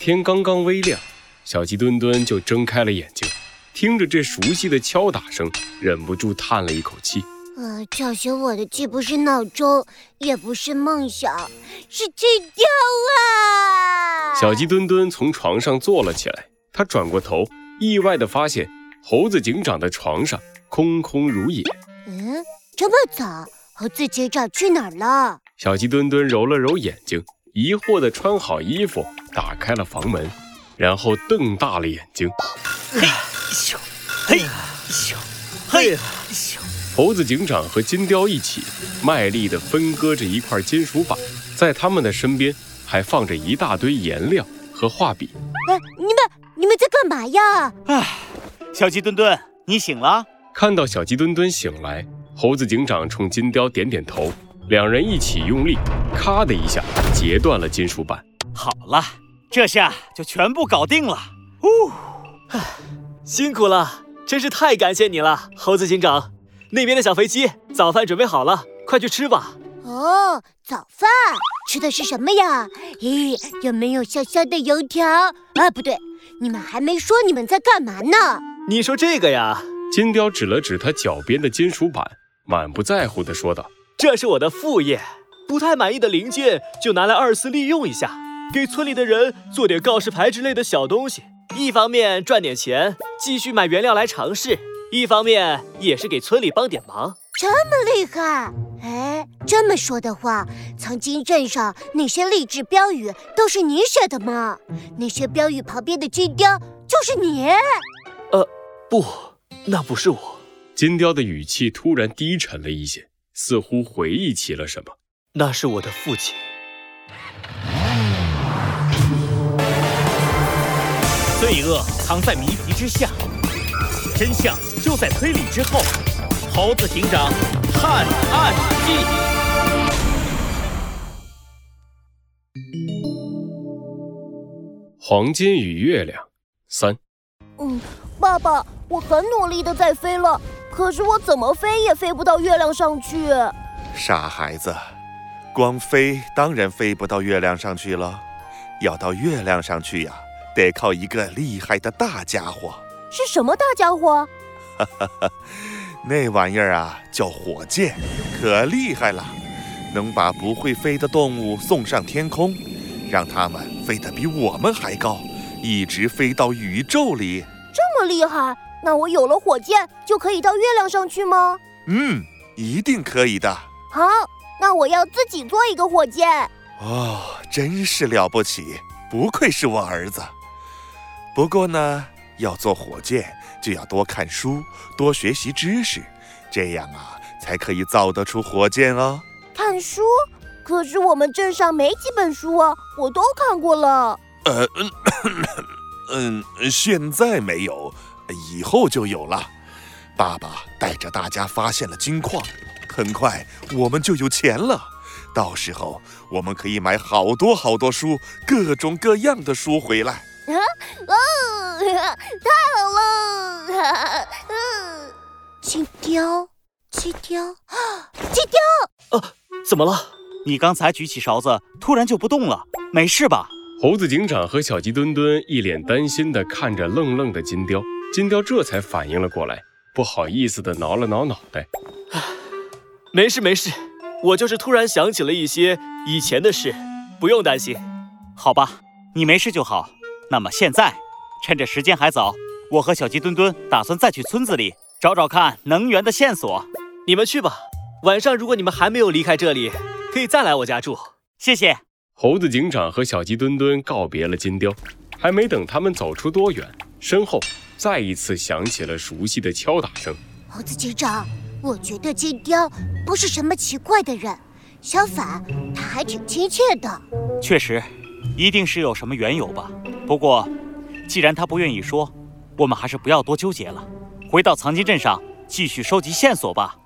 天刚刚微亮，小鸡墩墩就睁开了眼睛，听着这熟悉的敲打声，忍不住叹了一口气。呃，叫醒我的既不是闹钟，也不是梦想，是金雕啊！小鸡墩墩从床上坐了起来，他转过头，意外地发现猴子警长的床上空空如也。嗯，这么早，猴子警长去哪儿了？小鸡墩墩揉了揉眼睛，疑惑地穿好衣服，打开了房门，然后瞪大了眼睛。嘿咻，嘿咻，嘿咻。猴子警长和金雕一起卖力地分割着一块金属板，在他们的身边还放着一大堆颜料和画笔。哎，你们你们在干嘛呀？哎，小鸡墩墩，你醒了？看到小鸡墩墩醒来，猴子警长冲金雕点点头，两人一起用力，咔的一下截断了金属板。好了，这下就全部搞定了。呜，唉，辛苦了，真是太感谢你了，猴子警长。那边的小飞机，早饭准备好了，快去吃吧。哦，早饭吃的是什么呀？咦，有没有香香的油条？啊，不对，你们还没说你们在干嘛呢。你说这个呀？金雕指了指他脚边的金属板，满不在乎地说道：“这是我的副业，不太满意的零件就拿来二次利用一下，给村里的人做点告示牌之类的小东西。一方面赚点钱，继续买原料来尝试。”一方面也是给村里帮点忙，这么厉害！哎，这么说的话，曾经镇上那些励志标语都是你写的吗？那些标语旁边的金雕就是你？呃，不，那不是我。金雕的语气突然低沉了一些，似乎回忆起了什么。那是我的父亲。罪恶藏在谜题之下，真相。就在推理之后，猴子警长探案记。黄金与月亮三。嗯，爸爸，我很努力的在飞了，可是我怎么飞也飞不到月亮上去。傻孩子，光飞当然飞不到月亮上去了，要到月亮上去呀，得靠一个厉害的大家伙。是什么大家伙？哈哈哈，那玩意儿啊叫火箭，可厉害了，能把不会飞的动物送上天空，让它们飞得比我们还高，一直飞到宇宙里。这么厉害，那我有了火箭就可以到月亮上去吗？嗯，一定可以的。好，那我要自己做一个火箭。哦，真是了不起，不愧是我儿子。不过呢，要做火箭。就要多看书，多学习知识，这样啊，才可以造得出火箭哦。看书？可是我们镇上没几本书啊，我都看过了。呃，嗯，现在没有，以后就有了。爸爸带着大家发现了金矿，很快我们就有钱了。到时候我们可以买好多好多书，各种各样的书回来。啊 哦，太好了！嗯，金雕，金雕，金雕！啊，怎么了？你刚才举起勺子，突然就不动了，没事吧？猴子警长和小鸡墩墩一脸担心地看着愣愣的金雕，金雕这才反应了过来，不好意思地挠了挠脑袋。没事没事，我就是突然想起了一些以前的事，不用担心。好吧，你没事就好。那么现在，趁着时间还早，我和小鸡墩墩打算再去村子里找找看能源的线索。你们去吧。晚上如果你们还没有离开这里，可以再来我家住。谢谢。猴子警长和小鸡墩墩告别了金雕，还没等他们走出多远，身后再一次响起了熟悉的敲打声。猴子警长，我觉得金雕不是什么奇怪的人，相反，他还挺亲切的。确实，一定是有什么缘由吧。不过，既然他不愿意说，我们还是不要多纠结了，回到藏经镇上继续收集线索吧。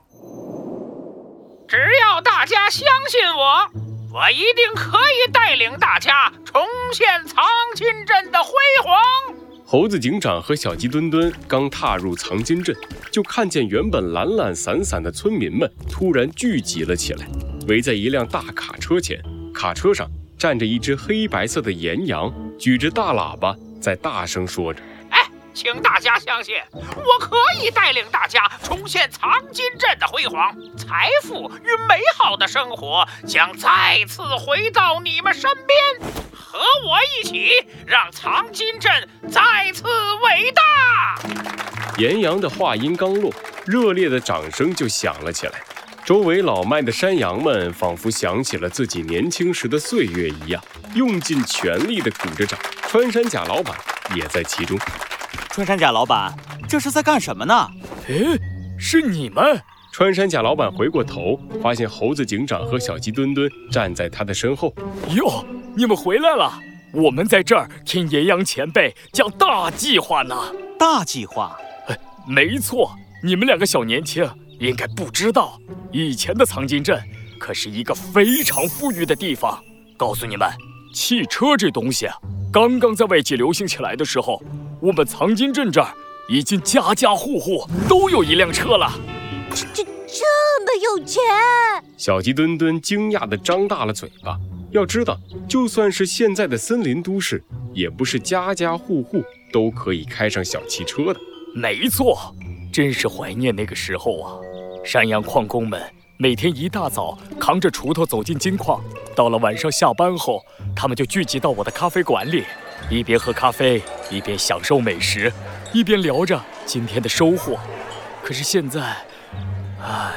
只要大家相信我，我一定可以带领大家重现藏经镇的辉煌。猴子警长和小鸡墩墩刚踏入藏金镇，就看见原本懒懒散散的村民们突然聚集了起来，围在一辆大卡车前，卡车上。站着一只黑白色的岩羊，举着大喇叭在大声说着。请大家相信，我可以带领大家重现藏金镇的辉煌，财富与美好的生活将再次回到你们身边。和我一起，让藏金镇再次伟大！岩羊的话音刚落，热烈的掌声就响了起来。周围老迈的山羊们仿佛想起了自己年轻时的岁月一样，用尽全力地鼓着掌。穿山甲老板也在其中。穿山甲老板，这是在干什么呢？诶，是你们！穿山甲老板回过头，发现猴子警长和小鸡墩墩站在他的身后。哟，你们回来了！我们在这儿听岩羊前辈讲大计划呢。大计划？哎，没错，你们两个小年轻应该不知道，以前的藏金镇可是一个非常富裕的地方。告诉你们，汽车这东西啊刚刚在外界流行起来的时候。我们藏金镇这儿已经家家户户都有一辆车了，这这这么有钱！小鸡墩墩惊讶地张大了嘴巴。要知道，就算是现在的森林都市，也不是家家户户都可以开上小汽车的。没错，真是怀念那个时候啊！山羊矿工们每天一大早扛着锄头走进金矿，到了晚上下班后，他们就聚集到我的咖啡馆里。一边喝咖啡，一边享受美食，一边聊着今天的收获。可是现在，唉，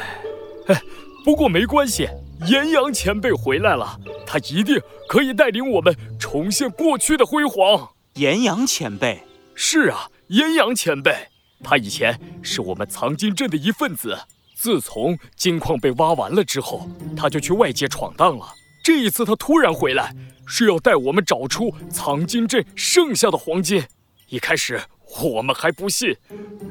哎，不过没关系，岩羊前辈回来了，他一定可以带领我们重现过去的辉煌。岩羊前辈，是啊，岩羊前辈，他以前是我们藏金镇的一份子。自从金矿被挖完了之后，他就去外界闯荡了。这一次他突然回来。是要带我们找出藏金镇剩下的黄金。一开始我们还不信，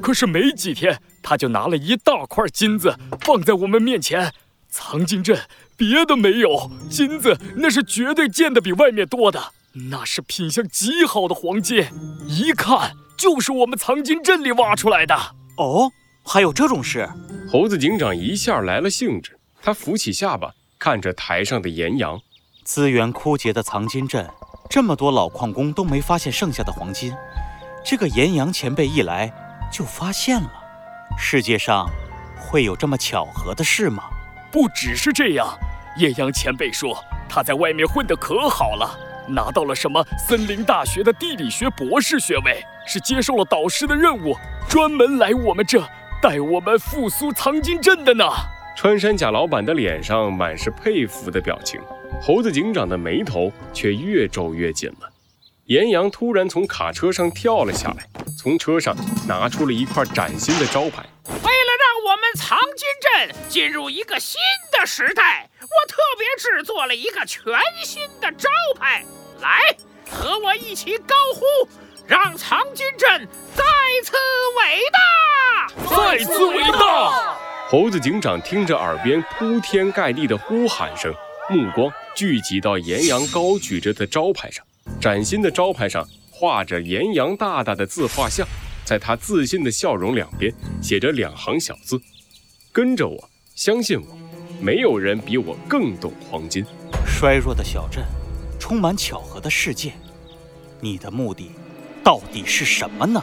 可是没几天，他就拿了一大块金子放在我们面前。藏金镇别的没有，金子那是绝对见得比外面多的，那是品相极好的黄金，一看就是我们藏金镇里挖出来的。哦，还有这种事？猴子警长一下来了兴致，他扶起下巴，看着台上的岩羊。资源枯竭的藏金镇，这么多老矿工都没发现剩下的黄金，这个岩羊前辈一来就发现了。世界上会有这么巧合的事吗？不只是这样，岩羊前辈说他在外面混得可好了，拿到了什么森林大学的地理学博士学位，是接受了导师的任务，专门来我们这带我们复苏藏金镇的呢。穿山甲老板的脸上满是佩服的表情。猴子警长的眉头却越皱越紧了。岩羊突然从卡车上跳了下来，从车上拿出了一块崭新的招牌。为了让我们藏金镇进入一个新的时代，我特别制作了一个全新的招牌。来，和我一起高呼，让藏金镇再次伟大！再次伟大！猴子警长听着耳边铺天盖地的呼喊声，目光。聚集到岩羊高举着的招牌上，崭新的招牌上画着岩羊大大的自画像，在他自信的笑容两边写着两行小字：“跟着我，相信我，没有人比我更懂黄金。”衰弱的小镇，充满巧合的世界，你的目的到底是什么呢？